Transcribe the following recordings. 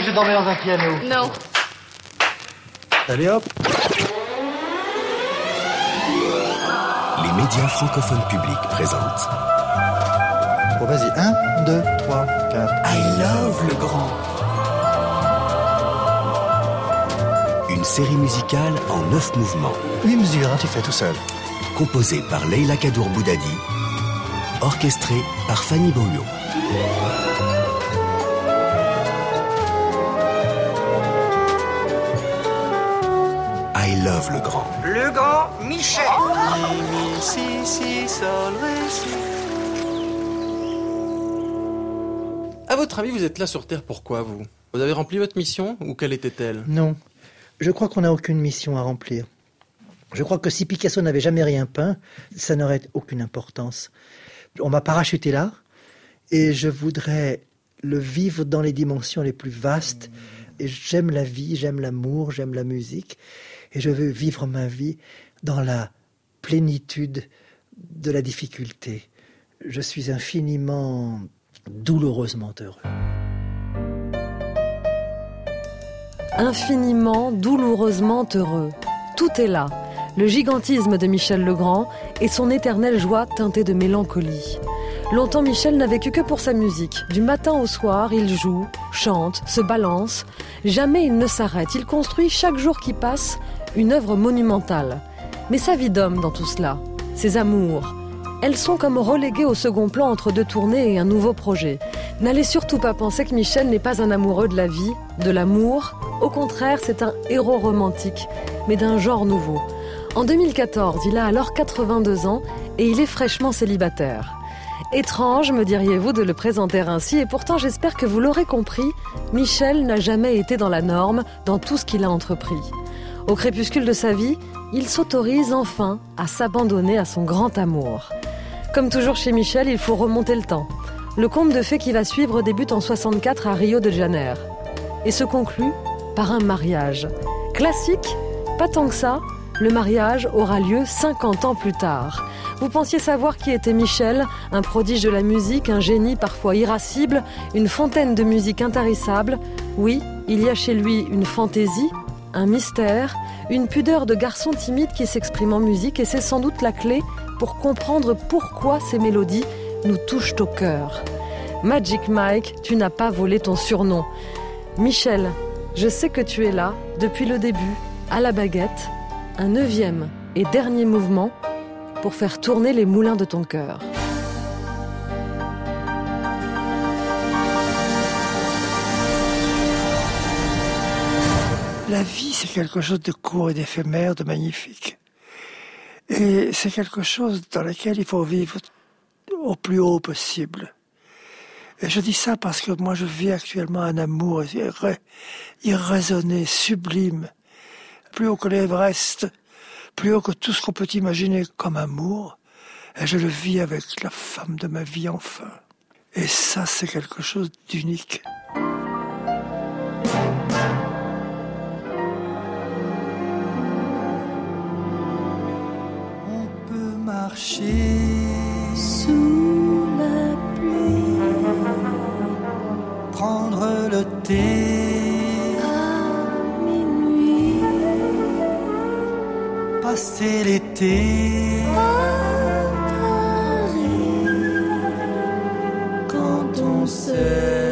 que je dormais dans un piano. Non. Allez hop Les médias francophones publics présentent Bon, vas-y. 1, 2, 3, 4. I Love le Grand. Une série musicale en neuf mouvements, 8 mesures, hein, tu fais tout seul. composée par Leila Kadour Boudadi, orchestrée par Fanny Bouillot. Le Grand. Le grand Michel. Si, si, sol, ré, si. À votre avis, vous êtes là sur Terre pourquoi, vous? Vous avez rempli votre mission ou quelle était-elle? Non. Je crois qu'on n'a aucune mission à remplir. Je crois que si Picasso n'avait jamais rien peint, ça n'aurait aucune importance. On m'a parachuté là et je voudrais le vivre dans les dimensions les plus vastes. Et j'aime la vie, j'aime l'amour, j'aime la musique et je veux vivre ma vie dans la plénitude de la difficulté. Je suis infiniment douloureusement heureux. infiniment, douloureusement heureux. Tout est là. Le gigantisme de Michel Legrand et son éternelle joie teintée de mélancolie. Longtemps Michel n'a vécu que pour sa musique. Du matin au soir, il joue, chante, se balance. Jamais il ne s'arrête. Il construit chaque jour qui passe une œuvre monumentale. Mais sa vie d'homme dans tout cela, ses amours, elles sont comme reléguées au second plan entre deux tournées et un nouveau projet. N'allez surtout pas penser que Michel n'est pas un amoureux de la vie, de l'amour. Au contraire, c'est un héros romantique, mais d'un genre nouveau. En 2014, il a alors 82 ans et il est fraîchement célibataire. Étrange, me diriez-vous, de le présenter ainsi, et pourtant j'espère que vous l'aurez compris, Michel n'a jamais été dans la norme dans tout ce qu'il a entrepris. Au crépuscule de sa vie, il s'autorise enfin à s'abandonner à son grand amour. Comme toujours chez Michel, il faut remonter le temps. Le conte de fées qui va suivre débute en 64 à Rio de Janeiro et se conclut par un mariage. Classique Pas tant que ça. Le mariage aura lieu 50 ans plus tard. Vous pensiez savoir qui était Michel, un prodige de la musique, un génie parfois irascible, une fontaine de musique intarissable Oui, il y a chez lui une fantaisie, un mystère, une pudeur de garçon timide qui s'exprime en musique et c'est sans doute la clé pour comprendre pourquoi ces mélodies nous touchent au cœur. Magic Mike, tu n'as pas volé ton surnom. Michel, je sais que tu es là depuis le début, à la baguette, un neuvième et dernier mouvement pour faire tourner les moulins de ton cœur. La vie, c'est quelque chose de court et d'éphémère, de magnifique. Et c'est quelque chose dans lequel il faut vivre au plus haut possible. Et je dis ça parce que moi, je vis actuellement un amour irra- irraisonné, sublime, plus haut que l'Everest, plus haut que tout ce qu'on peut imaginer comme amour. Et je le vis avec la femme de ma vie enfin. Et ça, c'est quelque chose d'unique. Marcher. Sous la pluie, prendre le thé. À minuit, passer l'été. Quand on s'aime.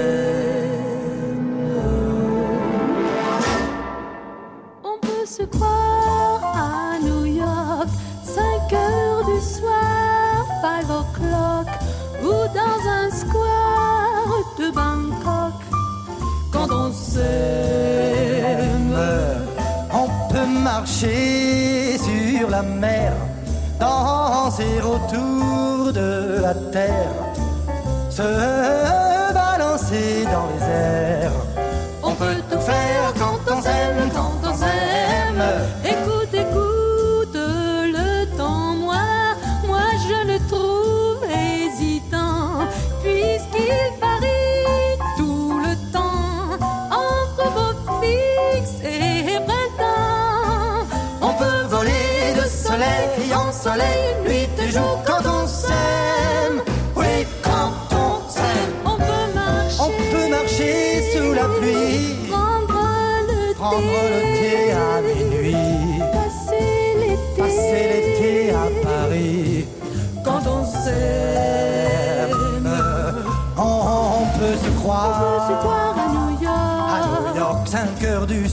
Marcher sur la mer, danser autour de la terre, se balancer dans les airs. On peut tout faire quand on s'aime,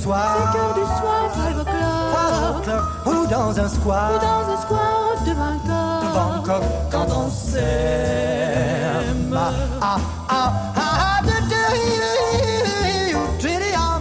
soir. 5 heures du soir, 5 o'clock. Ou dans un square. Ou dans un square de Bangkok. de Bangkok quand on s'aime. Ah, ah, ah, ah, de- de- Trilly, ah.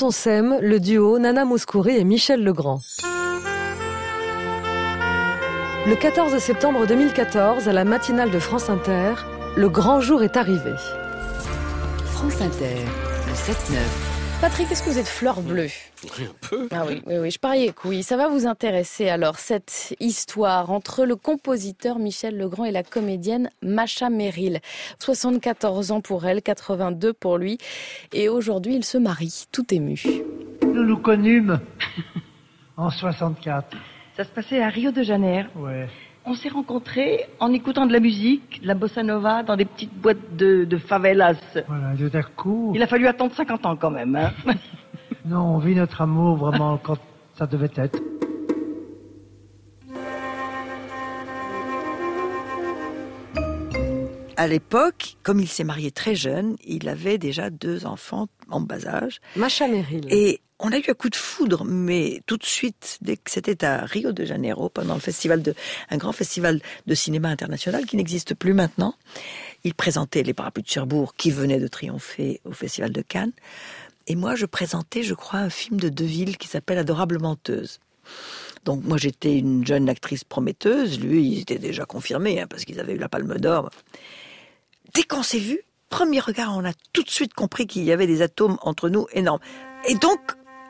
Quand on le duo Nana Mouskouri et Michel Legrand. Le 14 septembre 2014, à la matinale de France Inter, le grand jour est arrivé. France Inter, le 7-9. Patrick, est-ce que vous êtes fleur bleue? Oui, un peu. Ah oui, oui, oui, je pariais que oui. Ça va vous intéresser alors, cette histoire entre le compositeur Michel Legrand et la comédienne Macha Merrill. 74 ans pour elle, 82 pour lui. Et aujourd'hui, ils se marient, tout ému. Nous nous connûmes en 64. Ça se passait à Rio de Janeiro. Ouais. On s'est rencontrés en écoutant de la musique, de la bossa nova, dans des petites boîtes de, de favelas. Voilà, tout à coup, Il a fallu attendre 50 ans quand même. Hein. non, on vit notre amour vraiment quand ça devait être. À l'époque, comme il s'est marié très jeune, il avait déjà deux enfants en bas âge. Macha Merrill. Et on a eu un coup de foudre, mais tout de suite, dès que c'était à Rio de Janeiro, pendant le festival de, un grand festival de cinéma international qui n'existe plus maintenant, il présentait les parapluies de Cherbourg qui venaient de triompher au festival de Cannes. Et moi, je présentais, je crois, un film de Deville qui s'appelle Adorable menteuse. Donc moi, j'étais une jeune actrice prometteuse. Lui, il était déjà confirmé, hein, parce qu'ils avaient eu la Palme d'Or. Dès qu'on s'est vu, premier regard, on a tout de suite compris qu'il y avait des atomes entre nous énormes. Et donc,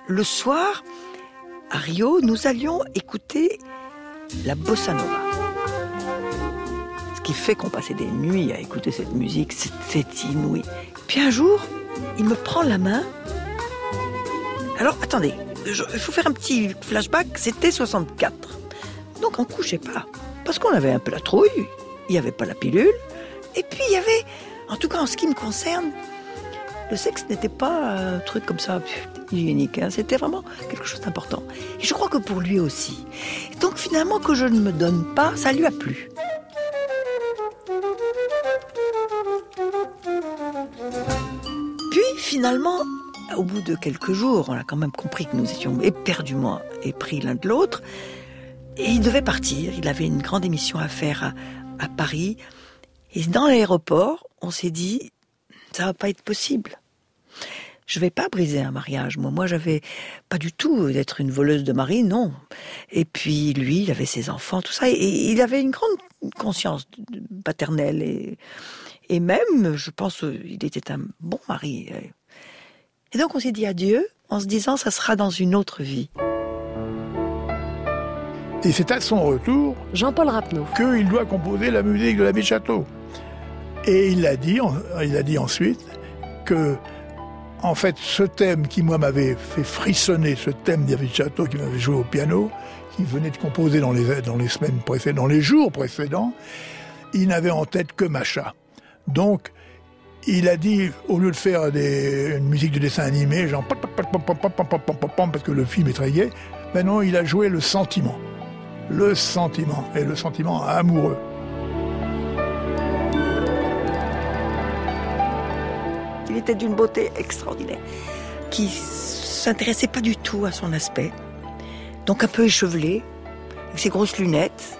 le soir, à Rio, nous allions écouter la bossa nova. Ce qui fait qu'on passait des nuits à écouter cette musique, c'était inouï. Puis un jour, il me prend la main. Alors, attendez, il faut faire un petit flashback, c'était 64. Donc on couchait pas, parce qu'on avait un peu la trouille, il n'y avait pas la pilule, et puis il y avait, en tout cas en ce qui me concerne, le sexe n'était pas un truc comme ça hygiénique, hein, c'était vraiment quelque chose d'important. Et je crois que pour lui aussi. Donc finalement que je ne me donne pas, ça lui a plu. Puis finalement, au bout de quelques jours, on a quand même compris que nous étions éperdument épris l'un de l'autre. Et il devait partir. Il avait une grande émission à faire à Paris. Et dans l'aéroport, on s'est dit, ça va pas être possible. Je vais pas briser un mariage. Moi, moi, j'avais pas du tout d'être une voleuse de mari, non. Et puis lui, il avait ses enfants, tout ça, et il avait une grande conscience paternelle et et même, je pense, il était un bon mari. Et donc, on s'est dit adieu en se disant, ça sera dans une autre vie. Et c'est à son retour Jean-Paul Rapneau. qu'il doit composer la musique de l'abbé Château. Et il a dit, il a dit ensuite que, en fait, ce thème qui, moi, m'avait fait frissonner, ce thème d'Yves Chateau qui m'avait joué au piano, qui venait de composer dans les, dans les semaines précédentes, dans les jours précédents, il n'avait en tête que Macha. Donc, il a dit, au lieu de faire des, une musique de dessin animé, genre, parce que le film est très gai, ben non, il a joué le sentiment. Le sentiment, et le sentiment amoureux. Était d'une beauté extraordinaire, qui s'intéressait pas du tout à son aspect. Donc un peu échevelé, avec ses grosses lunettes,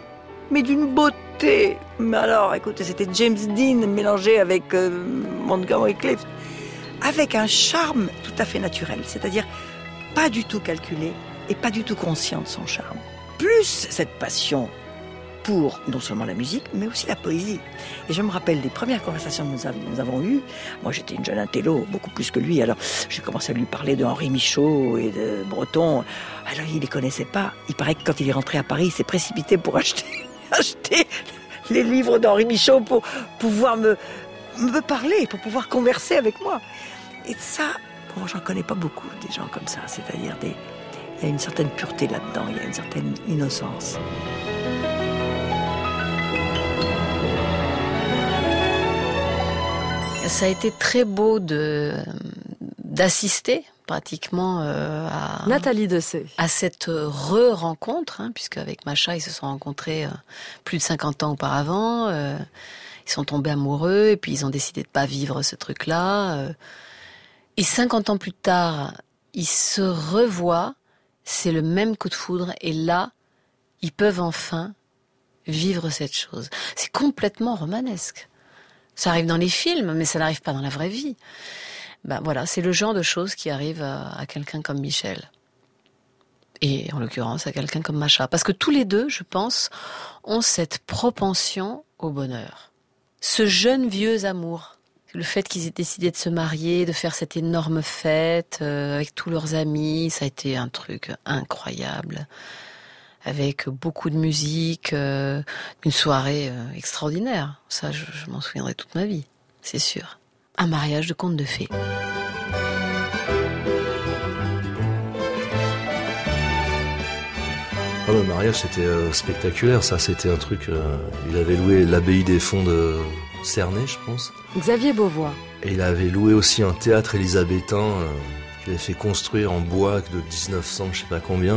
mais d'une beauté. Mais alors, écoutez, c'était James Dean mélangé avec euh, Montgomery Clift, avec un charme tout à fait naturel, c'est-à-dire pas du tout calculé et pas du tout conscient de son charme. Plus cette passion pour non seulement la musique, mais aussi la poésie. Et je me rappelle des premières conversations que nous, av- nous avons eues. Moi, j'étais une jeune intello, beaucoup plus que lui. Alors, j'ai commencé à lui parler de Henri Michaud et de Breton. Alors, il les connaissait pas. Il paraît que quand il est rentré à Paris, il s'est précipité pour acheter, acheter les livres d'Henri Michaud pour pouvoir me, me parler, pour pouvoir converser avec moi. Et ça, bon, j'en connais pas beaucoup des gens comme ça. C'est-à-dire il y a une certaine pureté là-dedans, il y a une certaine innocence. Ça a été très beau de d'assister pratiquement euh, à Nathalie Dessay. à cette re-rencontre, hein, puisque avec Macha ils se sont rencontrés euh, plus de 50 ans auparavant. euh, ils sont tombés amoureux et puis ils ont décidé de pas vivre ce truc-là. et 50 ans plus tard, ils se revoient. C'est le même coup de foudre et là, ils peuvent enfin vivre cette chose. C'est complètement romanesque. Ça arrive dans les films, mais ça n'arrive pas dans la vraie vie. Ben voilà, c'est le genre de choses qui arrive à, à quelqu'un comme Michel. Et en l'occurrence à quelqu'un comme Macha. Parce que tous les deux, je pense, ont cette propension au bonheur. Ce jeune vieux amour. Le fait qu'ils aient décidé de se marier, de faire cette énorme fête euh, avec tous leurs amis, ça a été un truc incroyable. Avec beaucoup de musique, euh, une soirée euh, extraordinaire. Ça, je, je m'en souviendrai toute ma vie, c'est sûr. Un mariage de conte de fées. Ah, le mariage, c'était euh, spectaculaire, ça. C'était un truc. euh, il avait loué l'abbaye des fonds de Cernay, je pense. Xavier Beauvois. Et il avait loué aussi un théâtre élisabétain euh, qu'il avait fait construire en bois de 1900, je sais pas combien.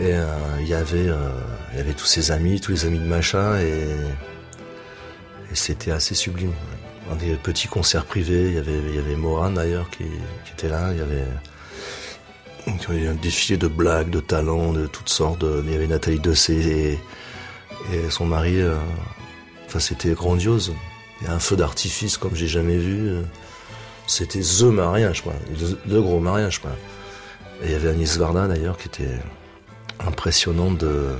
Et euh, il y avait, euh, y avait tous ses amis, tous les amis de Macha, et, et c'était assez sublime. Dans des petits concerts privés, il y avait, il y avait Moran d'ailleurs qui, qui était là. Il y avait un défilé de blagues, de talents, de toutes sortes. il y avait Nathalie Dessay et, et son mari. euh, enfin, c'était grandiose. Il y a un feu d'artifice comme j'ai jamais vu. C'était the mariage, quoi. Le gros mariage, quoi. Et il y avait Agnès Varda d'ailleurs qui était impressionnante de.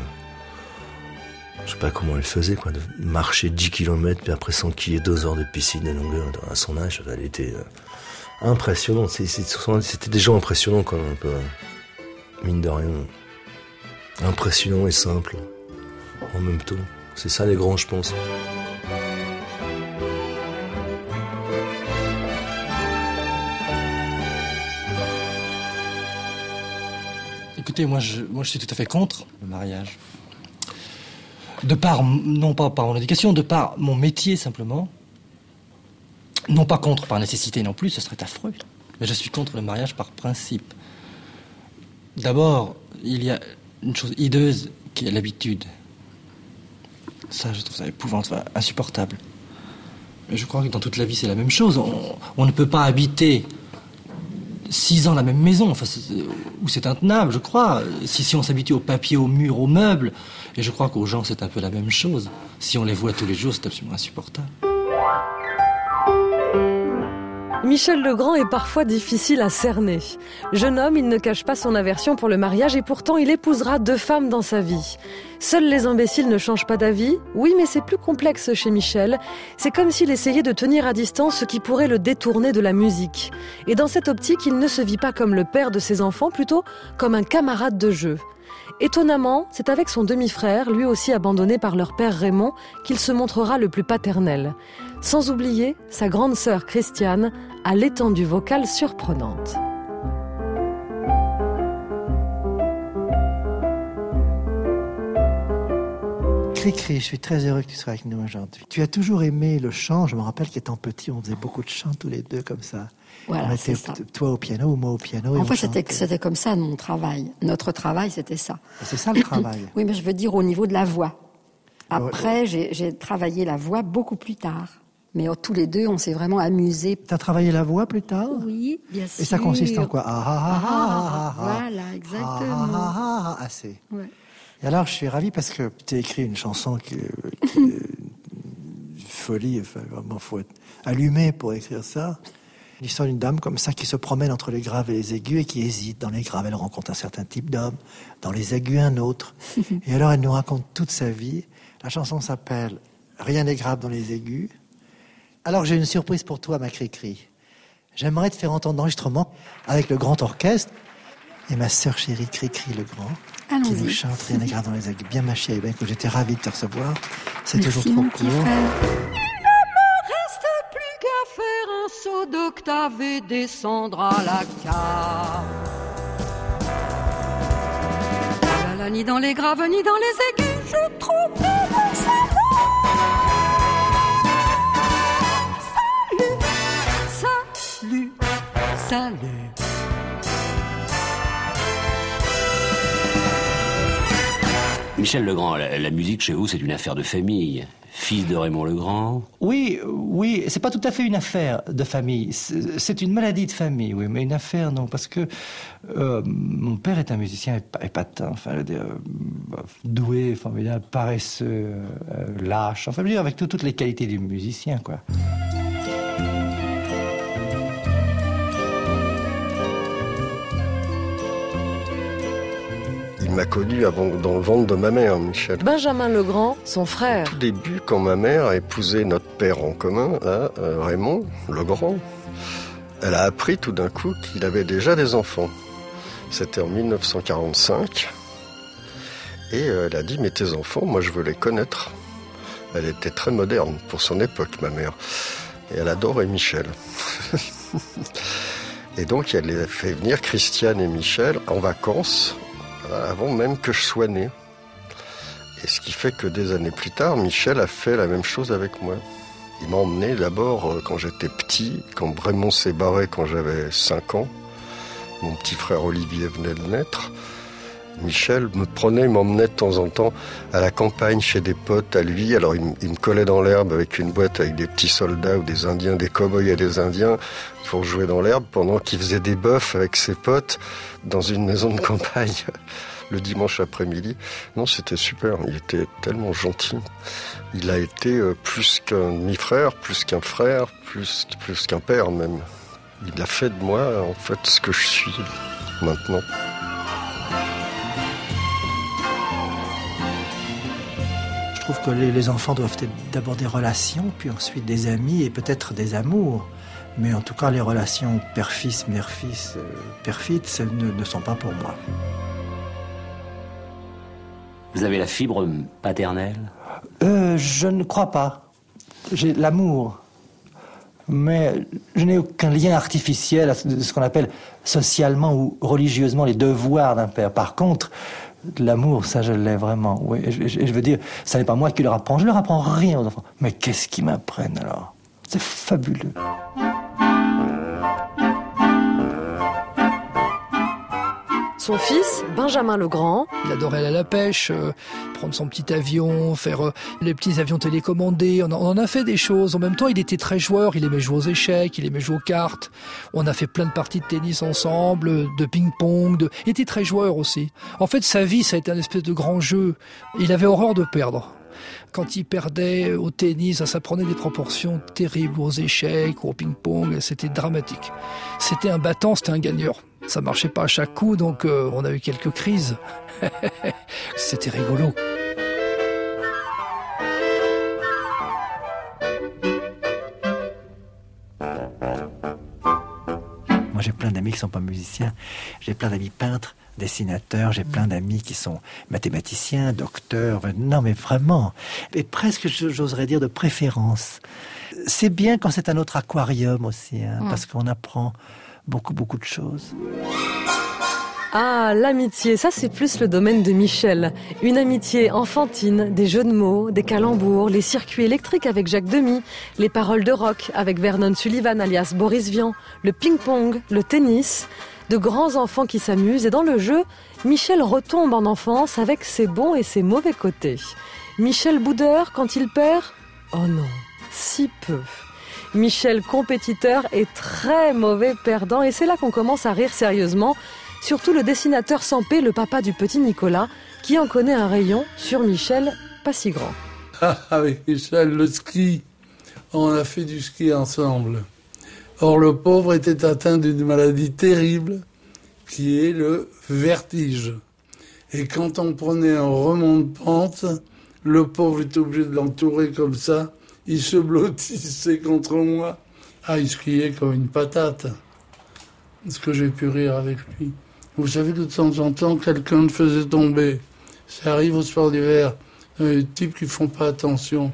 Je sais pas comment elle faisait, quoi, de marcher 10 km, puis après s'enquiller deux heures de piscine de longueur à son âge. Elle était euh, impressionnante. C'était des gens impressionnants, quand même, un peu. Mine de rien. Impressionnant et simple. En même temps. C'est ça les grands, je pense. Moi je, suis tout à fait contre le mariage. De par, non pas par mon éducation, de par mon métier simplement. Non pas contre par nécessité non plus, ce serait affreux. Mais je suis contre le mariage par principe. D'abord, il y a une chose hideuse qui est l'habitude. Ça, je trouve ça épouvantable, insupportable. Mais je crois que dans toute la vie, c'est la même chose. On ne peut pas habiter six ans la même maison, enfin, où c'est intenable, je crois. Si, si on s'habitue au papier, au mur, aux meubles, et je crois qu'aux gens, c'est un peu la même chose. Si on les voit tous les jours, c'est absolument insupportable. Michel Legrand est parfois difficile à cerner. Jeune homme, il ne cache pas son aversion pour le mariage et pourtant il épousera deux femmes dans sa vie. Seuls les imbéciles ne changent pas d'avis Oui, mais c'est plus complexe chez Michel. C'est comme s'il essayait de tenir à distance ce qui pourrait le détourner de la musique. Et dans cette optique, il ne se vit pas comme le père de ses enfants, plutôt comme un camarade de jeu. Étonnamment, c'est avec son demi-frère, lui aussi abandonné par leur père Raymond, qu'il se montrera le plus paternel. Sans oublier sa grande sœur Christiane à l'étendue vocale surprenante. Cri-cri, je suis très heureux que tu sois avec nous aujourd'hui. Tu as toujours aimé le chant. Je me rappelle qu'étant petit, on faisait beaucoup de chants tous les deux comme ça. Voilà, on était ça. toi au piano ou moi au piano. En fait, c'était comme ça mon travail. Notre travail, c'était ça. C'est ça le travail. Oui, mais je veux dire au niveau de la voix. Après, j'ai j'ai travaillé la voix beaucoup plus tard. Mais euh, tous les deux, on s'est vraiment amusés. Tu as travaillé la voix plus tard? Oui, bien sûr. Et ça consiste en quoi? Ah, ah, ah, ah, ah, ah. Voilà, Ah, exactement. ah, ah, ah, assez. Ouais. Et alors, je suis ravi parce que tu as écrit une chanson qui, qui est folie. Enfin, vraiment, faut être allumé pour écrire ça. L'histoire d'une dame comme ça qui se promène entre les graves et les aigus et qui hésite. Dans les graves, elle rencontre un certain type d'homme. Dans les aigus, un autre. et alors, elle nous raconte toute sa vie. La chanson s'appelle Rien n'est grave dans les aigus. Alors, j'ai une surprise pour toi, ma cri-cri. J'aimerais te faire entendre l'enregistrement avec le grand orchestre et ma sœur chérie Cri-Cri le grand qui nous chante Rien n'est grave dans les aigus. Bien ma chérie, ben, j'étais ravi de te recevoir. C'est toujours trop mon petit court. frère. reste plus qu'à faire un saut d'octave et descendre à la cave. Ni dans les graves, ni dans les aigus, je trouve mon salut. Salut. Michel Legrand, la, la musique chez vous, c'est une affaire de famille. Fils de Raymond Legrand. Oui, oui, c'est pas tout à fait une affaire de famille. C'est une maladie de famille, oui, mais une affaire, non, parce que euh, mon père est un musicien épa- épatant, enfin, euh, doué, formidable, paresseux, euh, lâche, enfin, je veux dire, avec tout- toutes les qualités du musicien, quoi. M'a connu avant, dans le ventre de ma mère, Michel. Benjamin Legrand, son frère. Au début, quand ma mère a épousé notre père en commun, là, euh, Raymond Legrand, elle a appris tout d'un coup qu'il avait déjà des enfants. C'était en 1945. Et euh, elle a dit, mais tes enfants, moi je veux les connaître. Elle était très moderne pour son époque, ma mère. Et elle adorait Michel. et donc elle a fait venir Christiane et Michel en vacances avant même que je sois né. Et ce qui fait que des années plus tard, Michel a fait la même chose avec moi. Il m'a emmené d'abord euh, quand j'étais petit, quand Raymond s'est barré quand j'avais 5 ans. Mon petit frère Olivier venait de naître. Michel me prenait, m'emmenait de temps en temps à la campagne chez des potes à lui. Alors il, me- collait dans l'herbe avec une boîte avec des petits soldats ou des Indiens, des cow-boys et des Indiens pour jouer dans l'herbe pendant qu'il faisait des bœufs avec ses potes dans une maison de campagne le dimanche après-midi. Non, c'était super. Il était tellement gentil. Il a été euh, plus qu'un demi-frère, plus qu'un frère, plus, plus qu'un père même. Il a fait de moi, en fait, ce que je suis maintenant. Trouve que les, les enfants doivent être d'abord des relations, puis ensuite des amis et peut-être des amours. Mais en tout cas, les relations père-fils, mère-fils, euh, père-fils, ce ne, ne sont pas pour moi. Vous avez la fibre paternelle? Euh, je ne crois pas. J'ai l'amour. Mais je n'ai aucun lien artificiel à ce qu'on appelle socialement ou religieusement les devoirs d'un père. Par contre, l'amour, ça je l'ai vraiment. Oui, et je, veux dire, ça n'est pas moi qui leur apprends. Je leur apprends rien aux enfants. Mais qu'est-ce qu'ils m'apprennent alors? C'est fabuleux. Son fils, Benjamin Legrand, Il adorait aller à la pêche, euh, prendre son petit avion, faire euh, les petits avions télécommandés. On, en- a fait des choses. En même temps, il était très joueur. Il aimait jouer aux échecs, il aimait jouer aux cartes. On a fait plein de parties de tennis ensemble, euh, de ping-pong. De... Il était très joueur aussi. En fait, sa vie, ça a été un espèce de grand jeu. Il avait horreur de perdre. Quand il perdait au tennis, ça prenait des proportions terribles aux échecs, au ping-pong. C'était dramatique. C'était un battant, c'était un gagneur. Ça marchait pas à chaque coup, donc euh, on a eu quelques crises. C'était rigolo. Moi, j'ai plein d'amis qui sont pas musiciens. J'ai plein d'amis peintres, dessinateurs. J'ai plein d'amis qui sont mathématiciens, docteurs. Non, mais vraiment. Et presque, j'oserais dire, de préférence. c'est bien quand c'est un autre aquarium aussi, hein, Mm. parce qu'on apprend beaucoup, beaucoup de choses. Ah, l'amitié, ça c'est plus le domaine de Michel. Une amitié enfantine, des jeux de mots, des calembours, les circuits électriques avec Jacques Demy, les paroles de rock avec Vernon Sullivan alias Boris Vian, le ping-pong, le tennis, de grands enfants qui s'amusent et dans le jeu, Michel retombe en enfance avec ses bons et ses mauvais côtés. Michel Boudeur, quand il perd, oh non, si peu. Michel compétiteur est très mauvais perdant et c'est là qu'on commence à rire sérieusement. Surtout le dessinateur Sampé, le papa du petit Nicolas, qui en connaît un rayon sur Michel pas si grand. Ah, Avec Michel, le ski. On a fait du ski ensemble. Or, le pauvre était atteint d'une maladie terrible qui est le vertige. Et quand on prenait un remont de pente, le pauvre était obligé de l'entourer comme ça. Il se blottissait contre moi. Ah, il skiait comme une patate. Est-ce que j'ai pu rire avec lui Vous savez que de temps en temps, quelqu'un le faisait tomber. Ça arrive au sport d'hiver. Euh, des types qui font pas attention.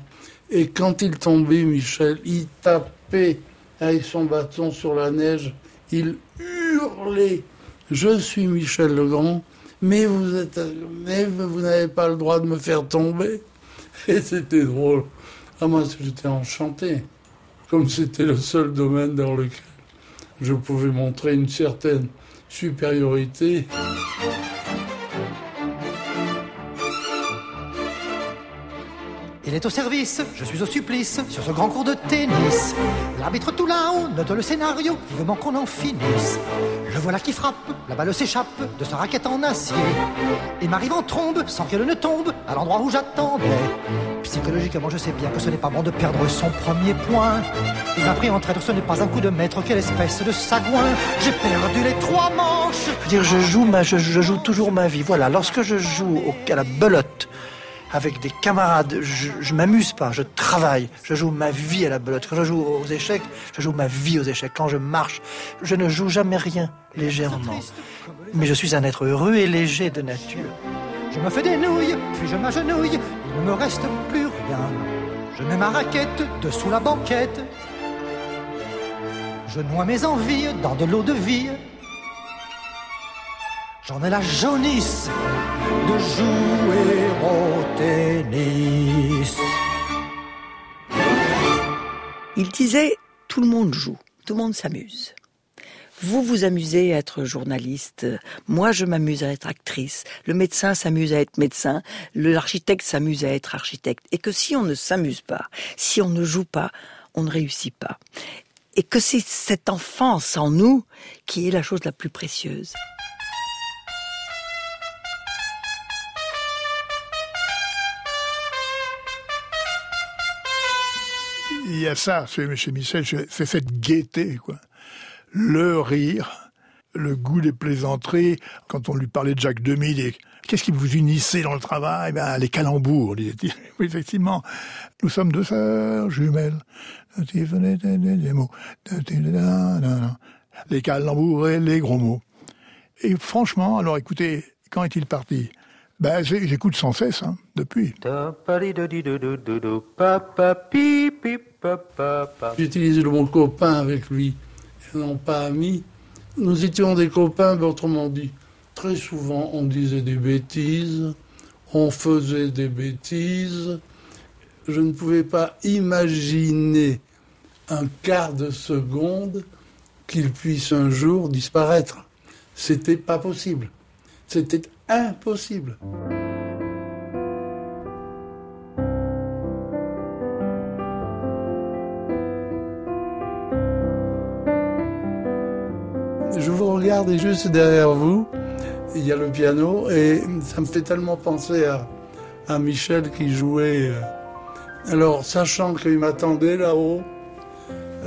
Et quand il tombait, Michel, il tapait avec son bâton sur la neige. Il hurlait. Je suis Michel Legrand, mais vous êtes, mais vous n'avez pas le droit de me faire tomber. Et c'était drôle. Ah, moi, j'étais enchanté. Comme c'était le seul domaine dans lequel je pouvais montrer une certaine supériorité. Il est au service, je suis au supplice, sur ce grand cours de tennis. L'arbitre tout là-haut note le scénario, vivement qu'on en finisse. Le voilà qui frappe, la balle s'échappe de sa raquette en acier. Et m'arrive en trombe, sans qu'elle ne tombe, à l'endroit où j'attendais. Psychologiquement, je sais bien que ce n'est pas bon de perdre son premier point. Il m'a pris en traître, ce n'est pas un coup de maître, quelle espèce de sagouin. J'ai perdu les trois manches. Je veux dire, je joue, ma, je, je joue toujours ma vie. Voilà, lorsque je joue au, à la belote avec des camarades, je, je m'amuse pas, je travaille, je joue ma vie à la belote. Quand je joue aux échecs, je joue ma vie aux échecs. Quand je marche, je ne joue jamais rien légèrement. Mais je suis un être heureux et léger de nature. Je me fais des nouilles, puis je m'agenouille, il ne me reste plus Je mets ma raquette dessous la banquette. Je noie mes envies dans de l'eau de vie. J'en ai la jaunisse de jouer au tennis. Il disait tout le monde joue, tout le monde s'amuse. Vous vous amusez à être journaliste, moi je m'amuse à être actrice, le médecin s'amuse à être médecin, l'architecte s'amuse à être architecte. Et que si on ne s'amuse pas, si on ne joue pas, on ne réussit pas. Et que c'est cette enfance en nous qui est la chose la plus précieuse. Il y a ça chez, Michel, c'est cette gaieté, quoi. Le rire, le goût des plaisanteries. Quand on lui parlait de Jacques Demy, qu'est-ce qui vous unissait dans le travail? Ben, Les calembours, disait-il. Effectivement. Nous sommes deux sœurs jumelles. Les calembours et les gros mots. Et franchement, alors écoutez, quand est-il parti? Ben, j'écoute sans cesse, hein, depuis. J'utilisais le mot copain avec lui, non pas ami. Nous étions des copains, mais autrement dit, très souvent on disait des bêtises, on faisait des bêtises. Je ne pouvais pas imaginer un quart de seconde qu'il puisse un jour disparaître. C'était pas possible. C'était impossible. Je vous regarde et juste derrière vous, il y a le piano et ça me fait tellement penser à, Michel qui jouait. Alors, sachant qu'il m'attendait là-haut,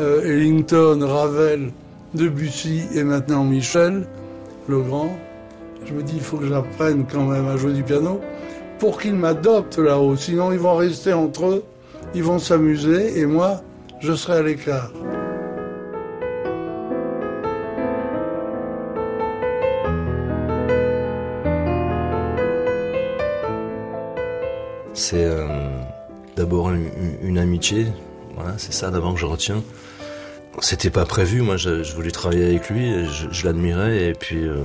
euh, Ellington, Ravel, Debussy et maintenant Michel, le grand, je me dis, il faut que j'apprenne quand même à jouer du piano pour qu'ils m'adoptent là-haut. Sinon, ils vont rester entre eux, ils vont s'amuser et moi, je serai à l'écart. C'est euh, d'abord une, amitié Voilà, c'est ça d'abord que je retiens. C'était pas prévu, moi je, voulais travailler avec lui, je, l'admirais et puis euh,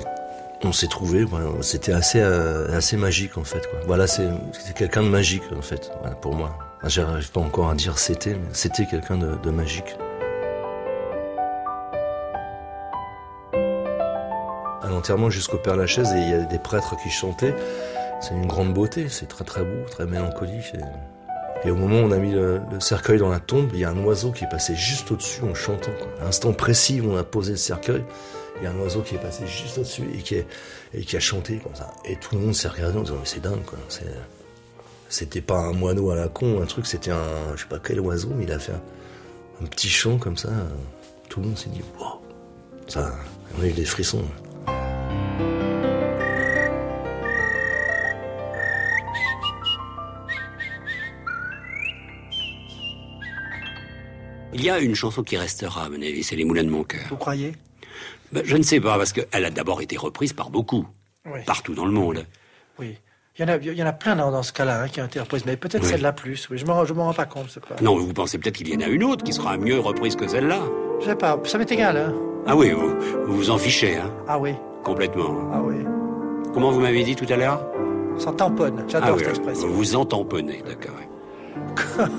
on s'est trouvé. C'était assez euh, assez magique en fait. Voilà, c'est quelqu'un de magique en fait. Pour moi. J'arrive pas encore à dire c'était, mais c'était quelqu'un de, magique. À l'enterrement jusqu'au Père Lachaise, il y a des prêtres qui chantaient. C'est une grande beauté, c'est très très beau, très mélancolique. Et, au moment où on a mis le, cercueil dans la tombe, il y a un oiseau qui est passé juste au-dessus en chantant. À l'instant précis où on a posé le cercueil, il y a un oiseau qui est passé juste au-dessus et qui, a chanté comme ça. Et tout le monde s'est regardé en disant mais c'est dingue quoi. C'était pas un moineau à la con, un truc, c'était un, je sais pas quel oiseau, mais il a fait un, un petit chant comme ça. Tout le monde s'est dit wow. Ça, on a eu des frissons. Il y a une chanson qui restera, à mon avis, c'est Les Moulins de mon cœur. Vous croyez? Ben, je ne sais pas, parce qu'elle a d'abord été reprise par beaucoup, Oui. partout dans le monde. Oui. Il y en a, il y en a plein dans, dans ce cas-là hein, qui ont été reprises, mais peut-être Oui. celle-là plus. Oui, je je m'en rends pas compte, pas. Non, vous pensez peut-être qu'il y en a une autre qui sera mieux reprise que celle-là Je sais pas, ça m'est égal, hein. Ah oui, vous vous, vous en fichez, hein Ah oui, Complètement. ah oui. Comment vous m'avez dit tout à l'heure? Ça tamponne, j'adore ah, oui, cette expression. Vous vous en tamponnez, d'accord.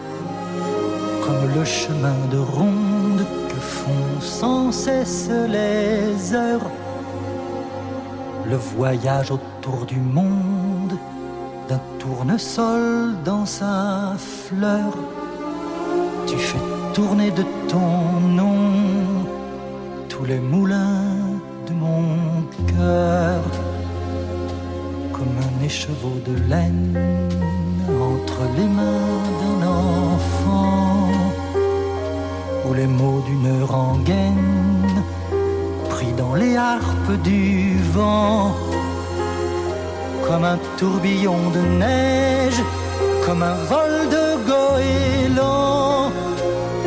le chemin de ronde que font sans cesse les heures. Le voyage autour du monde d'un tournesol dans sa fleur. Tu fais tourner de ton nom tous les moulins de mon cœur. Comme un écheveau de laine entre les mains d'un enfant les mots d'une rengaine pris dans les harpes du vent comme un tourbillon de neige comme un vol de goéland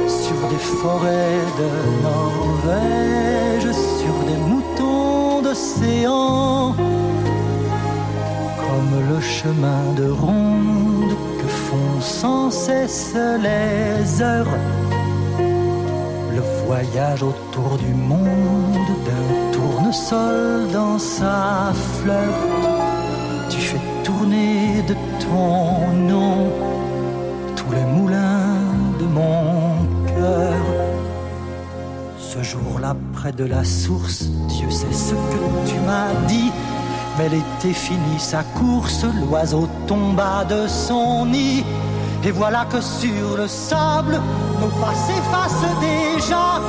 sur des forêts de Norvège sur des moutons d'océan comme le chemin de ronde que font sans cesse les heures. Voyage autour du monde d'un tournesol dans sa fleur. Tu fais tourner de ton nom tous les moulins de mon cœur. Ce jour-là, près de la source, Dieu sait ce que tu m'as dit. Mais l'été finit sa course, l'oiseau tomba de son nid. Et voilà que sur le sable, nos pas s'effacent déjà.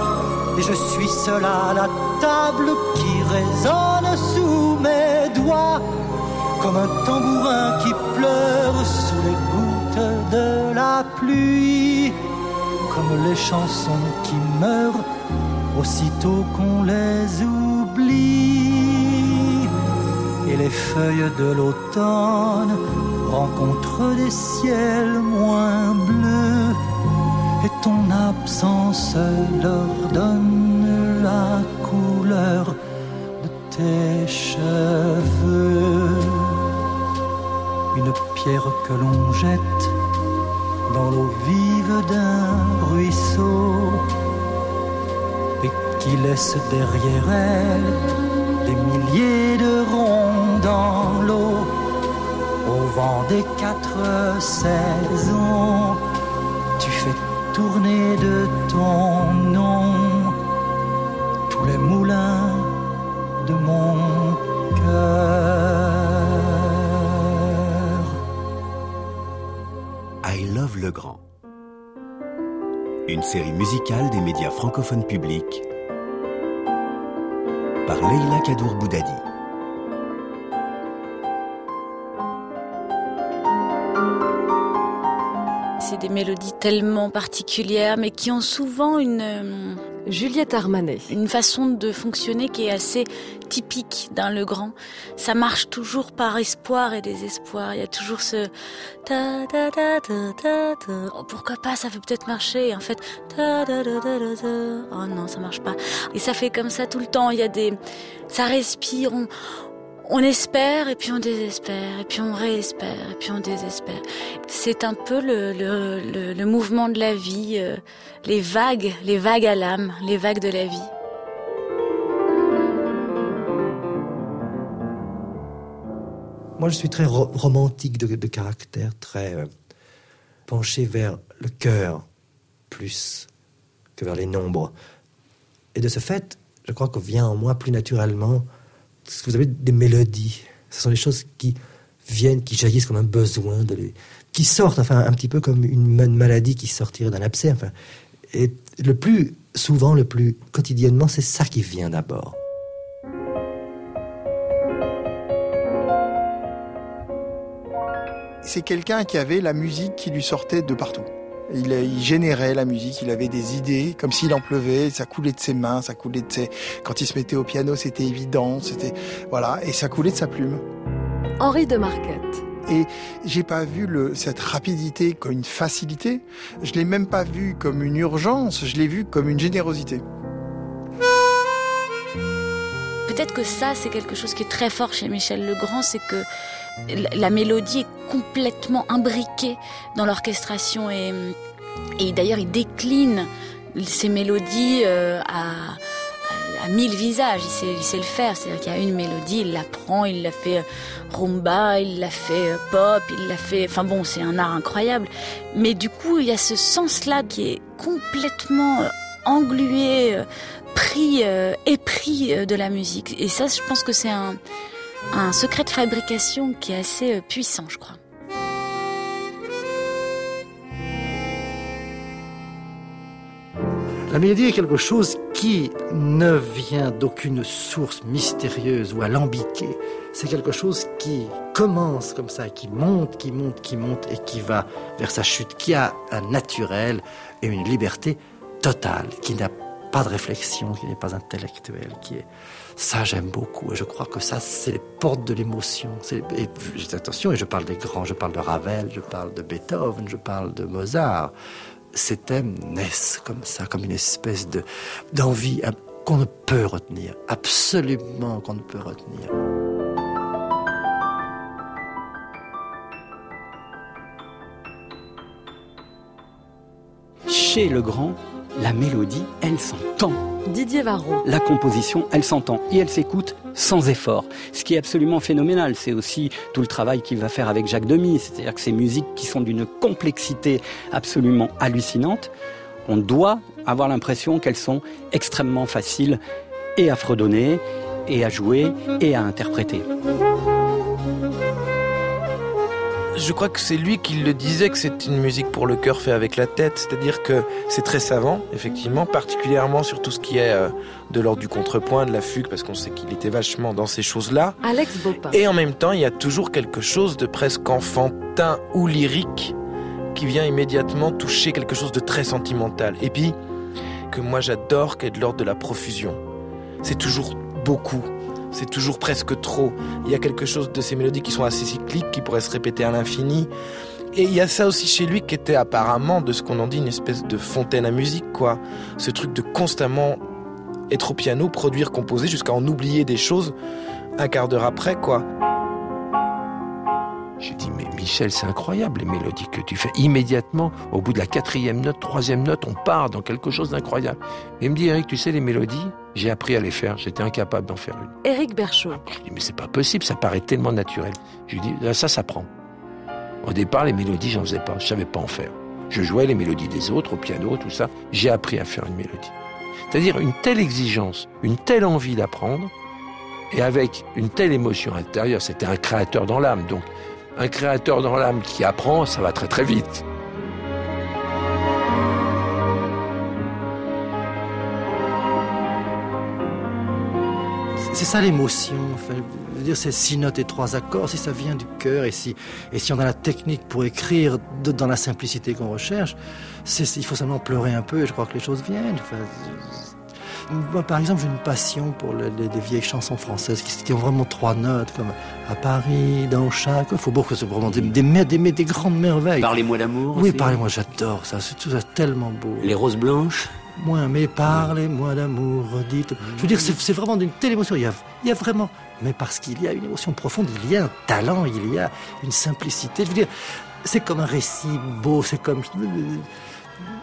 Et je suis seul à la table qui résonne sous mes doigts. Comme un tambourin qui pleure sous les gouttes de la pluie. Comme les chansons qui meurent aussitôt qu'on les oublie. Et les feuilles de l'automne rencontrent des ciels moins bleus. Et ton absence leur donne la couleur de tes cheveux. Une pierre que l'on jette dans l'eau vive d'un ruisseau et qui laisse derrière elle des milliers de ronds dans l'eau au vent des quatre saisons. Tu fais tourner de ton nom tous les moulins de mon cœur. I Love Le Grand. Une série musicale des médias francophones publics. par Leila Kadour Boudadi. Mélodies tellement particulières, mais qui ont souvent une... euh, Juliette Armanet. Une façon de fonctionner qui est assez typique d'un Legrand. Ça marche toujours par espoir et désespoir. Il y a toujours ce ta ta ta ta ta ta. Oh, pourquoi pas Ça peut peut-être marcher. Et en fait, ta ta ta ta ta ta. Oh non, ça marche pas. Et ça fait comme ça tout le temps. Il y a des, ça respire. On, on espère et puis on désespère et puis on réespère et puis on désespère. C'est un peu le, le, le, mouvement de la vie, euh, les vagues, les vagues à l'âme, les vagues de la vie. Moi, je suis très ro- romantique de, de caractère, très euh, penché vers le cœur plus que vers les nombres. Et de ce fait, je crois que vient en moi plus naturellement ce que vous avez des mélodies. Ce sont des choses qui viennent, qui jaillissent comme un besoin, de qui sortent, enfin, un petit peu comme une ma- maladie qui sortirait d'un abcès. Enfin. Et le plus souvent, le plus quotidiennement, c'est ça qui vient d'abord. C'est quelqu'un qui avait la musique qui lui sortait de partout. Il, il générait la musique, il avait des idées, comme s'il en pleuvait, ça coulait de ses mains, ça coulait de ses... Quand il se mettait au piano, c'était évident, c'était... Voilà, et ça coulait de sa plume. Henri de Marquette. Et j'ai pas vu le, cette rapidité comme une facilité, je l'ai même pas vu comme une urgence, je l'ai vu comme une générosité. Peut-être que ça, c'est quelque chose qui est très fort chez Michel Legrand, c'est que la- mélodie est complètement imbriquée dans l'orchestration et, et d'ailleurs il décline ces mélodies euh, à, à mille visages, il sait, il sait le faire, c'est-à-dire qu'il y a une mélodie, il la prend, il la fait euh, rumba, il la fait euh, pop, il la fait, enfin bon, c'est un art incroyable, mais du coup il y a ce sens-là qui est complètement englué, pris, épris de la musique, et ça je pense que c'est un un secret de fabrication qui est assez euh, puissant, je crois. La mélodie est quelque chose qui ne vient d'aucune source mystérieuse ou alambiquée. C'est quelque chose qui commence comme ça, qui monte, qui monte, qui monte et qui va vers sa chute, qui a un naturel et une liberté totale, qui n'a pas de réflexion, qui n'est pas intellectuelle, qui est... Ça, j'aime beaucoup. Et je crois que ça, c'est les portes de l'émotion. Et attention, et je parle des grands, je parle de Ravel, je parle de Beethoven, je parle de Mozart ces thèmes naissent comme ça, comme une espèce de d'envie euh, qu'on ne peut retenir, absolument qu'on ne peut retenir. Chez Legrand, la mélodie, elle s'entend. Didier Varro. La composition, elle s'entend et elle s'écoute sans effort. Ce qui est absolument phénoménal, c'est aussi tout le travail qu'il va faire avec Jacques Demy. C'est-à-dire que ces musiques qui sont d'une complexité absolument hallucinante, on doit avoir l'impression qu'elles sont extrêmement faciles et à fredonner, et à jouer, et à interpréter. Je crois que c'est lui qui le disait que c'est une musique pour le cœur fait avec la tête, c'est-à-dire que c'est très savant, effectivement, particulièrement sur tout ce qui est euh, de l'ordre du contrepoint, de la fugue, parce qu'on sait qu'il était vachement dans ces choses-là. Alex Bopin. Et en même temps, il y a toujours quelque chose de presque enfantin ou lyrique qui vient immédiatement toucher quelque chose de très sentimental. Et puis, que moi j'adore, qui est de l'ordre de la profusion. C'est toujours beaucoup. C'est toujours presque trop. Il y a quelque chose de ces mélodies qui sont assez cycliques, qui pourraient se répéter à l'infini. Et il y a ça aussi chez lui qui était apparemment, de ce qu'on en dit, une espèce de fontaine à musique, quoi. Ce truc de constamment être au piano, produire, composer, jusqu'à en oublier des choses un quart d'heure après, quoi. J'ai dit, mais Michel, c'est incroyable les mélodies que tu fais. Immédiatement, au bout de la quatrième note, troisième note, on part dans quelque chose d'incroyable. Et il me dit, Eric, tu sais, les mélodies, j'ai appris à les faire. J'étais incapable d'en faire une. Éric Berchaud. Je dis, mais c'est pas possible, ça paraît tellement naturel. Je lui dis, Ah, ça, ça prend. Au départ, les mélodies, j'en faisais pas. Je savais pas en faire. Je jouais les mélodies des autres au piano, tout ça. J'ai appris à faire une mélodie. C'est-à-dire une telle exigence, une telle envie d'apprendre, et avec une telle émotion intérieure. C'était un créateur dans l'âme, donc un créateur dans l'âme qui apprend, ça va très très vite. C'est ça l'émotion. Enfin, dire, c'est six notes et trois accords. Si ça vient du cœur et si, et si on a la technique pour écrire dans la simplicité qu'on recherche, il faut seulement pleurer un peu et je crois que les choses viennent. Moi, par exemple, j'ai une passion pour le- les, les vieilles chansons françaises qui, ont vraiment trois notes, comme à Paris, dans chaque faubourg, que c'est vraiment des, des, des, des grandes merveilles. Parlez-moi d'amour. Oui, parlez-moi, j'adore ça. C'est tout ça tellement beau. Les roses blanches. Moins, mais parlez-moi d'amour, dites. Je veux dire, c'est c'est vraiment d'une telle émotion. Il y a, il y a vraiment, mais parce qu'il y a une émotion profonde, il y a un talent, il y a une simplicité. Je veux dire, c'est comme un récit beau, c'est comme.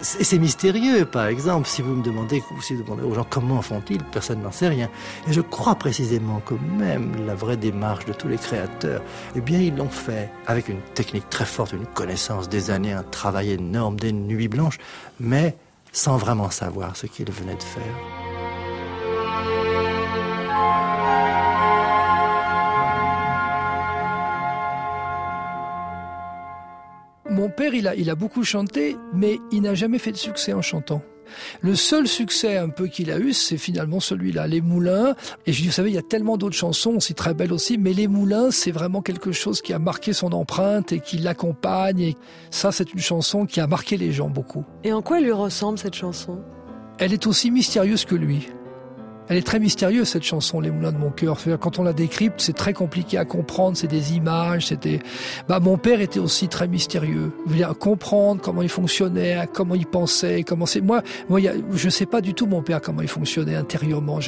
C'est c'est mystérieux, par exemple, si vous me demandez, vous demandez aux gens comment font-ils, personne n'en sait rien. Et je crois précisément que même la vraie démarche de tous les créateurs, eh bien, ils l'ont fait avec une technique très forte, une connaissance des années, un travail énorme, des nuits blanches, mais sans vraiment savoir ce qu'ils venaient de faire. Mon père, il a, il a beaucoup chanté, mais il n'a jamais fait de succès en chantant. Le seul succès un peu qu'il a eu, c'est finalement celui-là, Les Moulins. Et je dis, vous savez, il y a tellement d'autres chansons, aussi très belles aussi, mais Les Moulins, c'est vraiment quelque chose qui a marqué son empreinte et qui l'accompagne. Et ça, c'est une chanson qui a marqué les gens beaucoup. Et en quoi elle lui ressemble cette chanson? Elle est aussi mystérieuse que lui. Elle est très mystérieuse cette chanson, Les Moulins de mon cœur. Quand on la décrypte, c'est très compliqué à comprendre. C'est des images. C'était. Bah, mon père était aussi très mystérieux. Je comprendre comment il fonctionnait, comment il pensait, comment c'est. Moi, moi, y je sais pas du tout mon père comment il fonctionnait intérieurement.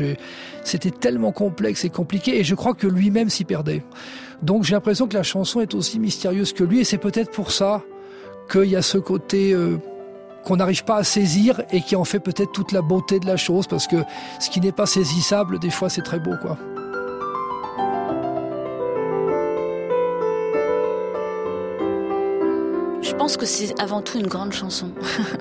C'était tellement complexe et compliqué, et je crois que lui-même s'y perdait. Donc, j'ai l'impression que la chanson est aussi mystérieuse que lui, et c'est peut-être pour ça qu'il y a ce côté. euh, qu'on n'arrive pas à saisir et qui en fait peut-être toute la beauté de la chose parce que ce qui n'est pas saisissable des fois c'est très beau quoi. Je pense que c'est avant tout une grande chanson.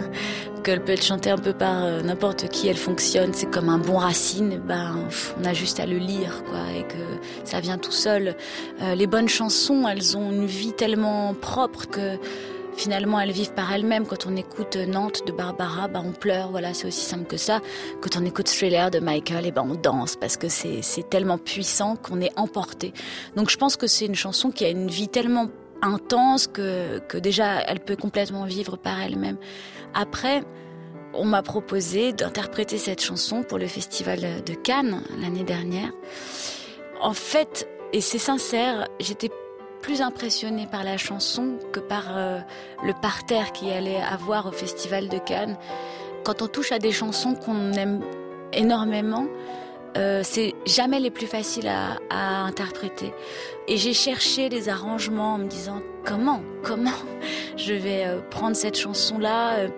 Qu'elle peut être chantée un peu par euh, n'importe qui, elle fonctionne. C'est comme un bon racine. Ben, on a juste à le lire, quoi, et que ça vient tout seul. Euh, les bonnes chansons, elles ont une vie tellement propre que finalement elles vivent par elles-mêmes. Quand on écoute Nantes de Barbara, ben, on pleure. Voilà, c'est aussi simple que ça. Quand on écoute Thriller de Michael, et ben on danse parce que c'est c'est tellement puissant qu'on est emporté. Donc je pense que c'est une chanson qui a une vie tellement intense que, que déjà elle peut complètement vivre par elle-même. Après, on m'a proposé d'interpréter cette chanson pour le festival de Cannes l'année dernière. En fait, et c'est sincère, j'étais plus impressionnée par la chanson que par euh, le parterre qui allait avoir au festival de Cannes. Quand on touche à des chansons qu'on aime énormément, euh, c'est jamais les plus faciles à, à interpréter. Et j'ai cherché les arrangements en me disant comment, comment je vais euh, prendre cette chanson-là euh,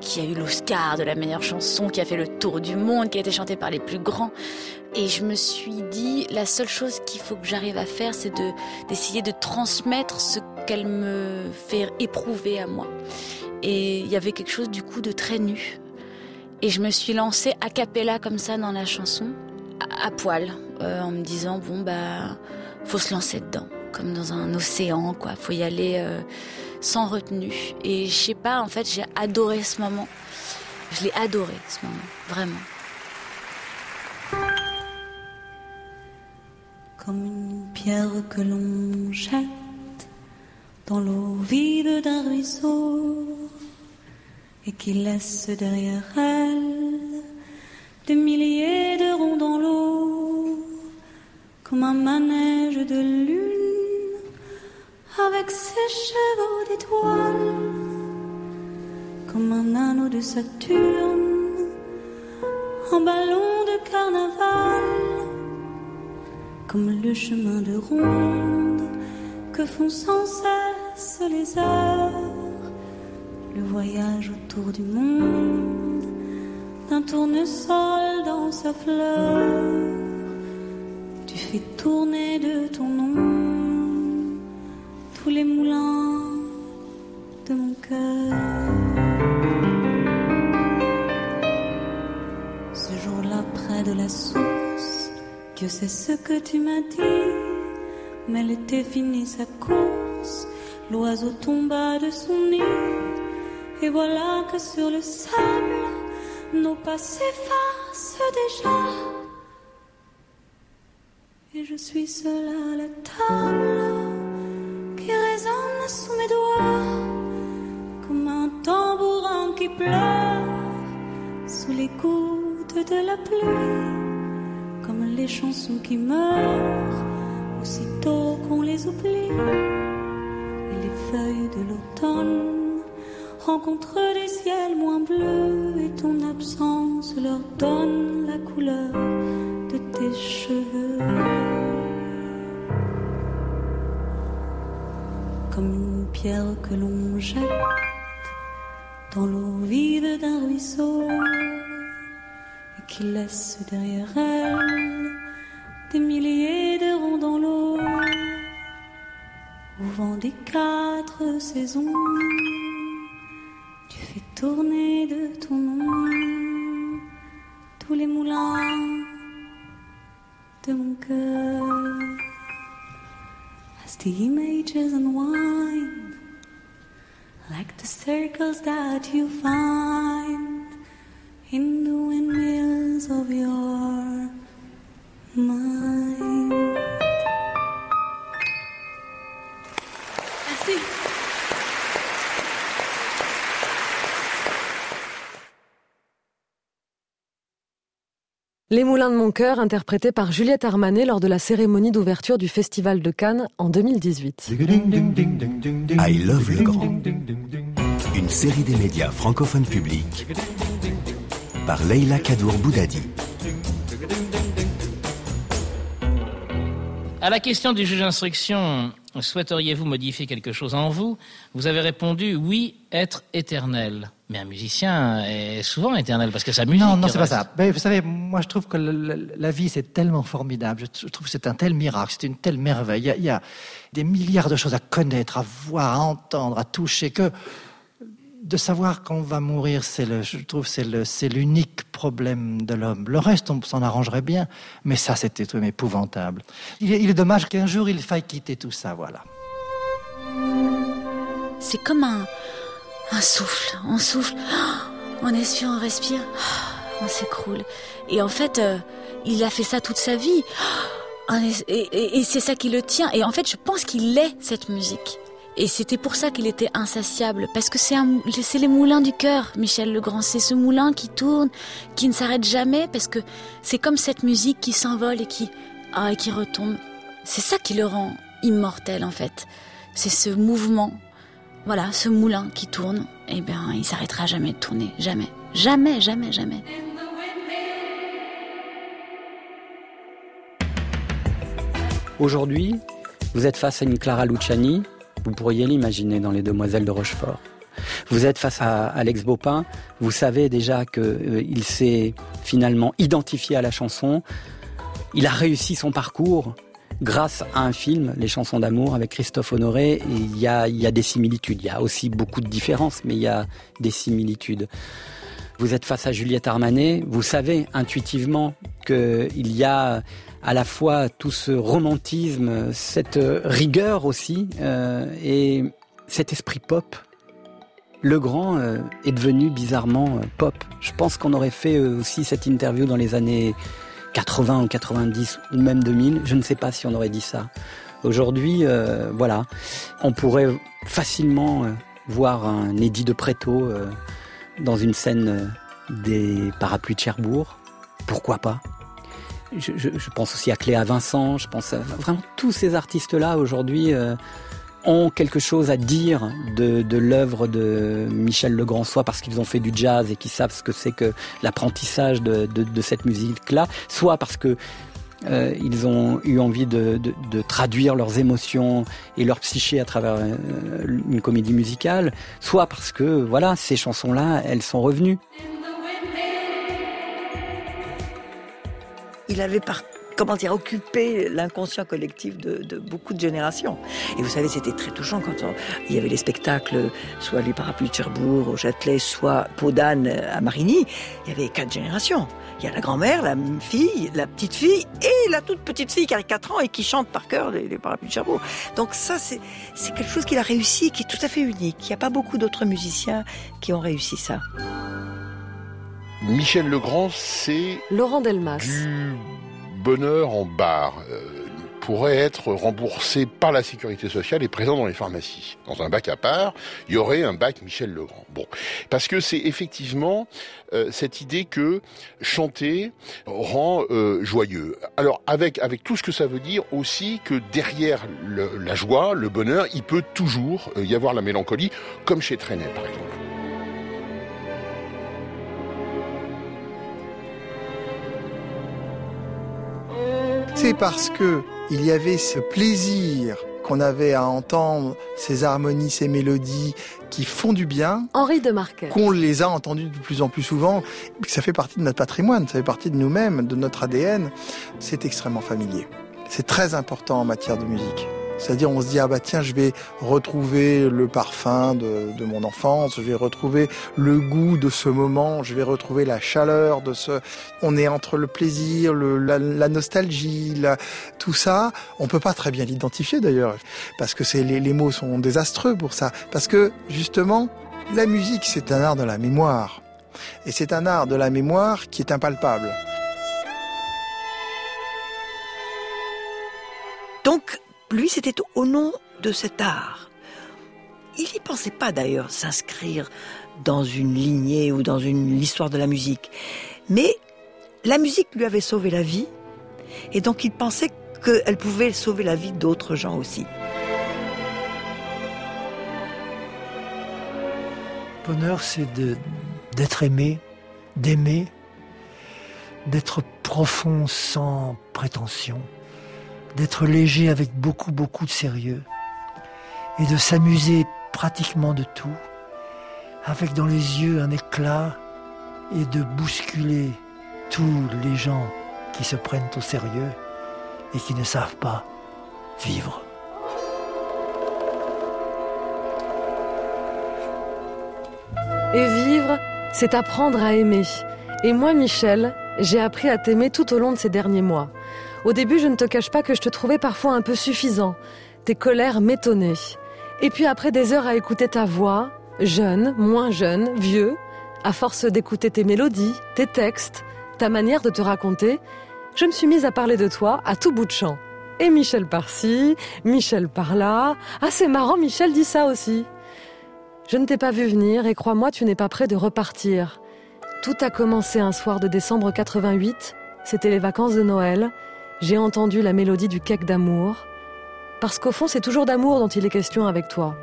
qui a eu l'Oscar de la meilleure chanson, qui a fait le tour du monde, qui a été chantée par les plus grands. Et je me suis dit, la seule chose qu'il faut que j'arrive à faire, c'est de d'essayer de transmettre ce qu'elle me fait éprouver à moi. Et il y avait quelque chose du coup de très nu. Et je me suis lancée a cappella comme ça dans la chanson, à, poil, euh, en me disant bon bah faut se lancer dedans, comme dans un océan quoi. Faut y aller euh, sans retenue. Et je sais pas, en fait j'ai adoré ce moment. Je l'ai adoré ce moment, vraiment. comme une pierre que l'on jette dans l'eau vide d'un ruisseau et qui laisse derrière elle des milliers de ronds dans l'eau, comme un manège de lune avec ses chevaux d'étoiles, comme un anneau de Saturne, un ballon de carnaval comme le chemin de ronde que font sans cesse les heures, le voyage autour du monde d'un tournesol dans sa fleur. Tu fais tourner de ton nom tous les moulins de mon cœur. Ce jour-là, près de la source, Dieu sait ce que tu m'as dit, mais l'été finit sa course. L'oiseau tomba de son nid, et voilà que sur le sable, nos pas s'effacent déjà. Et je suis seule à la table qui résonne sous mes doigts comme un tambourin qui pleure sous les gouttes de la pluie, comme les chansons qui meurent aussitôt qu'on les oublie. Et les feuilles de l'automne rencontrent des ciels moins bleus et ton absence leur donne la couleur de tes cheveux. Comme une pierre que l'on jette dans l'eau vive d'un ruisseau et qui laisse derrière elle des milliers de ronds dans l'eau au vent des quatre saisons. Tourner de ton nom tous les moulins de mon cœur. As the images unwind, like the circles that you find in the windmills of your mind. Les Moulins de mon cœur, interprétés par Juliette Armanet lors de la cérémonie d'ouverture du Festival de Cannes en 2018. I Love le Grand. Une série des médias francophones publics par Leila Kadour Boudadi. À la question du juge d'instruction, souhaiteriez-vous modifier quelque chose en vous? Vous avez répondu oui, être éternel. Mais un musicien est souvent éternel parce que sa musique. Non, non, c'est pas ça. Mais vous savez, moi, je trouve que le- le- la vie, c'est tellement formidable. Je je trouve que c'est un tel miracle, c'est une telle merveille. Il y, a, il y a des milliards de choses à connaître, à voir, à entendre, à toucher, que de savoir qu'on va mourir, c'est le, je trouve, c'est le, c'est l'unique problème de l'homme. Le reste, on s'en arrangerait bien, mais ça, c'était épouvantable. Il est, il est dommage qu'un jour, il faille quitter tout ça, voilà. C'est comme un, souffle. On souffle, on expire, on respire, on s'écroule. Et en fait, euh, il a fait ça toute sa vie. Et c'est ça qui le tient. Et en fait, je pense qu'il est cette musique. Et c'était pour ça qu'il était insatiable, parce que c'est les moulins du cœur, Michel Legrand. C'est ce moulin qui tourne, qui ne s'arrête jamais, parce que c'est comme cette musique qui s'envole et qui, ah, et qui retombe. C'est ça qui le rend immortel, en fait. C'est ce mouvement voilà, ce moulin qui tourne, eh bien, il s'arrêtera jamais de tourner. Jamais. Jamais, jamais, jamais. Aujourd'hui, vous êtes face à une Clara Luciani, vous pourriez l'imaginer dans Les Demoiselles de Rochefort. Vous êtes face à Alex Bopin, vous savez déjà qu'il s'est finalement identifié à la chanson, il a réussi son parcours grâce à un film, Les chansons d'amour, avec Christophe Honoré, il y a des similitudes, il y a aussi beaucoup de différences, mais il y a des similitudes. Vous êtes face à Juliette Armanet, vous savez intuitivement qu'il y a à la fois tout ce romantisme, cette rigueur aussi, euh, et cet esprit pop. Le Grand euh, est devenu bizarrement euh, pop. Je pense qu'on aurait fait euh, aussi cette interview dans les années 80 ou 90 ou même 2000. Je ne sais pas si on aurait dit ça. Aujourd'hui, euh, voilà, on pourrait facilement voir un Eddie de Préto dans une scène euh, des parapluies de Cherbourg. Pourquoi pas? Je, pense aussi à Cléa Vincent, je pense à vraiment tous ces artistes-là aujourd'hui euh, ont quelque chose à dire de, l'œuvre de Michel Legrand, soit parce qu'ils ont fait du jazz et qu'ils savent ce que c'est que l'apprentissage de cette musique-là, soit parce que euh, ils ont eu envie de, traduire leurs émotions et leur psyché à travers euh, une comédie musicale, soit parce que voilà ces chansons-là, elles sont revenues. il avait comment dire occupé l'inconscient collectif de, de beaucoup de générations. Et vous savez, c'était très touchant quand on- il y avait les spectacles, soit les parapluies de Cherbourg au Châtelet, soit Peau d'âne à Marigny. Il y avait quatre générations. Il y a la grand-mère, la fille, la petite fille et la toute petite fille qui a 4 ans et qui chante par cœur les, les parapluies de Cherbourg. Donc ça, c'est quelque chose qu'il a réussi, qui est tout à fait unique. Il n'y a pas beaucoup d'autres musiciens qui ont réussi ça. Michel Legrand, c'est Laurent Delmas. du bonheur en barre. Euh, pourrait être remboursé par la sécurité sociale et présent dans les pharmacies. Dans un bac à part, il y aurait un bac Michel Legrand. Bon, parce que c'est effectivement euh, cette idée que chanter rend euh, joyeux. Alors avec avec tout ce que ça veut dire aussi que derrière la joie, le bonheur, il peut toujours y avoir la mélancolie, comme chez Trenet par exemple. C'est parce que il y avait ce plaisir qu'on avait à entendre ces harmonies, ces mélodies qui font du bien. Henri de Marquet. Qu'on les a entendues de plus en plus souvent, ça fait partie de notre patrimoine, ça fait partie de nous-mêmes, de notre ADN. C'est extrêmement familier. C'est très important en matière de musique. C'est-à-dire, on se dit, ah bah tiens, je vais retrouver le parfum de, de, mon enfance, je vais retrouver le goût de ce moment, je vais retrouver la chaleur de ce... On est entre le plaisir, le, la, la, nostalgie, la, tout ça. On peut pas très bien l'identifier d'ailleurs, parce que c'est les, les mots sont désastreux pour ça. Parce que, justement, la musique, c'est un art de la mémoire. Et c'est un art de la mémoire qui est impalpable. Donc, lui, c'était au nom de cet art. Il n'y pensait pas d'ailleurs s'inscrire dans une lignée ou dans une histoire de la musique. Mais la musique lui avait sauvé la vie, et donc il pensait qu'elle pouvait sauver la vie d'autres gens aussi. Bonheur, c'est d'être aimé, d'aimer, d'être profond sans prétention d'être léger avec beaucoup, beaucoup de sérieux et de s'amuser pratiquement de tout, avec dans les yeux un éclat et de bousculer tous les gens qui se prennent au sérieux et qui ne savent pas vivre. Et vivre, c'est apprendre à aimer. Et moi, Michel, j'ai appris à t'aimer tout au long de ces derniers mois. Au début, je ne te cache pas que je te trouvais parfois un peu suffisant. Tes colères m'étonnaient. Et puis après des heures à écouter ta voix, jeune, moins jeune, vieux, à force d'écouter tes mélodies, tes textes, ta manière de te raconter, je me suis mise à parler de toi à tout bout de champ. Et Michel par-ci, Michel par-là. Ah, c'est marrant, Michel dit ça aussi. Je ne t'ai pas vu venir et crois-moi, tu n'es pas prêt de repartir. Tout a commencé un soir de décembre 88. C'était les vacances de Noël j'ai entendu la mélodie du cake d'amour, parce qu'au fond c'est toujours d'amour dont il est question avec toi.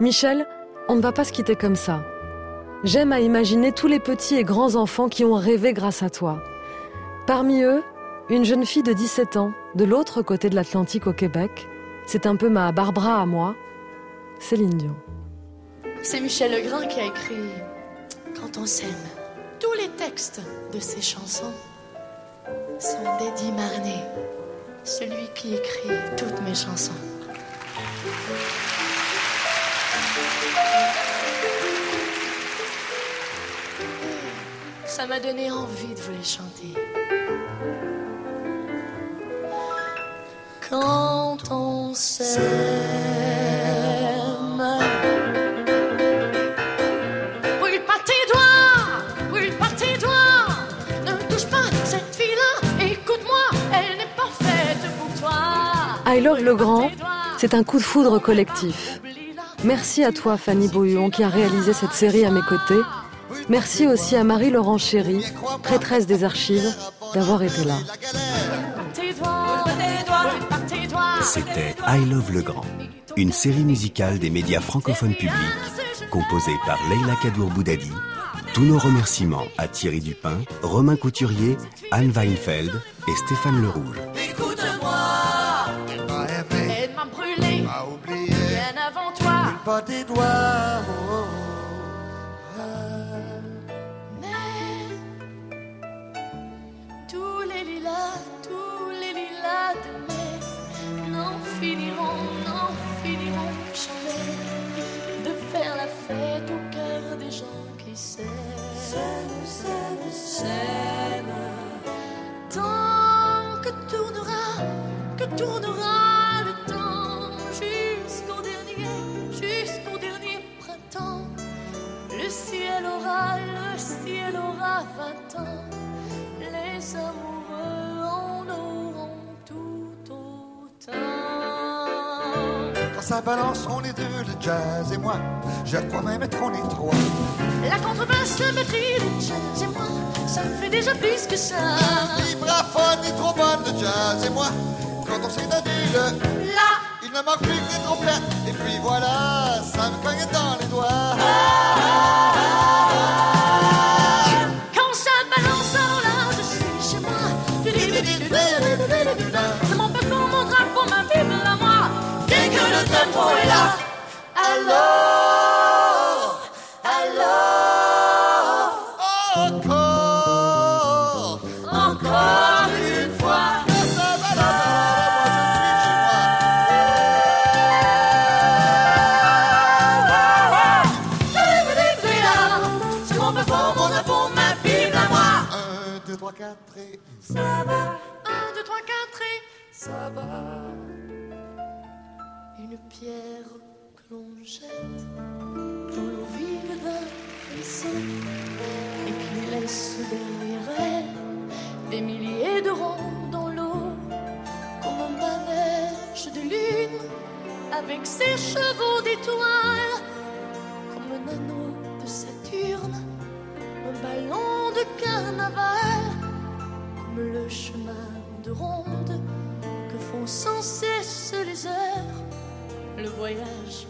Michel, on ne va pas se quitter comme ça. J'aime à imaginer tous les petits et grands enfants qui ont rêvé grâce à toi. Parmi eux, une jeune fille de 17 ans, de l'autre côté de l'Atlantique au Québec. C'est un peu ma Barbara à moi, Céline Dion. C'est Michel Legrand qui a écrit Quand on s'aime, tous les textes de ses chansons sont d'Eddie Marnet, celui qui écrit toutes mes chansons. Ça m'a donné envie de vous les chanter. Quand on s'aime. I Love Le Grand, c'est un coup de foudre collectif. Merci à toi, Fanny Bouillon, qui a réalisé cette série à mes côtés. Merci aussi à Marie-Laurent Chéry, prêtresse des archives, d'avoir été là. C'était I Love Le Grand, une série musicale des médias francophones publics, composée par Leila Kadour Boudadi. Tous nos remerciements à Thierry Dupin, Romain Couturier, Anne Weinfeld et Stéphane Lerouge. Pas tes doigts. Oh, oh, oh. Mais tous les lilas, tous les lilas de mai n'en finiront, n'en finiront jamais de faire la fête au cœur des gens qui s'aiment, s'aiment. Tant que tournera, que tournera. Le ciel aura vingt ans, les amoureux en auront tout autant. ça balance, on est deux, le jazz et moi. Je crois même être on est trois. La contrebasse, la batterie, le jazz et moi, ça me fait déjà plus que ça. Le vibraphone est trop bonne, le jazz et moi. Quand on s'est donné le là, il ne manque plus que des trompettes. Et puis voilà, ça me cogne dans les doigts. Alors, avec ses chevaux d'étoiles, comme un anneau de Saturne, un ballon de carnaval comme le chemin de ronde que font sans cesse les heures, le voyage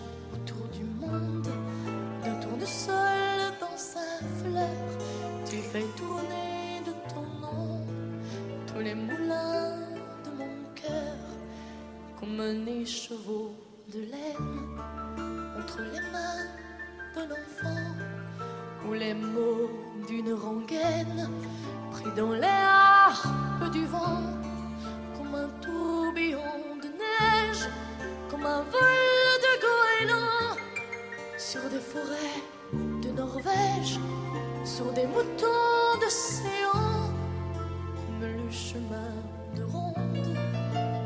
chemin de ronde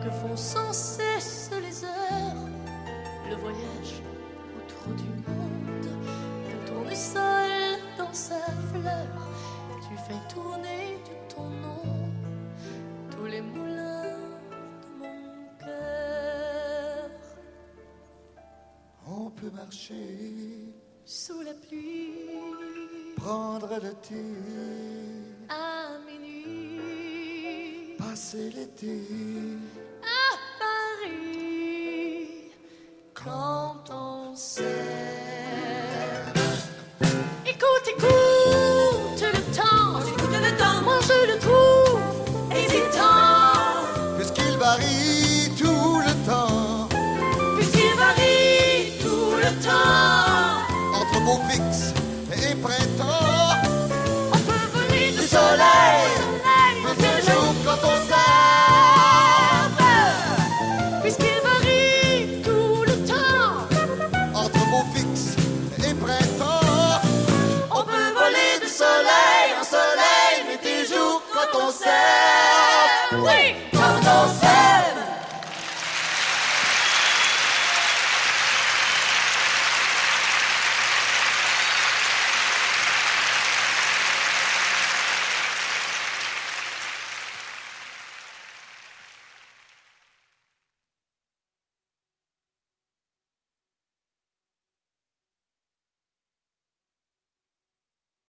que font sans cesse les heures, le voyage autour du monde, de tournesol dans sa fleur. Tu fais tourner de ton nom tous les moulins de mon cœur. On peut marcher Sous la pluie, prendre le thé, passer l'été.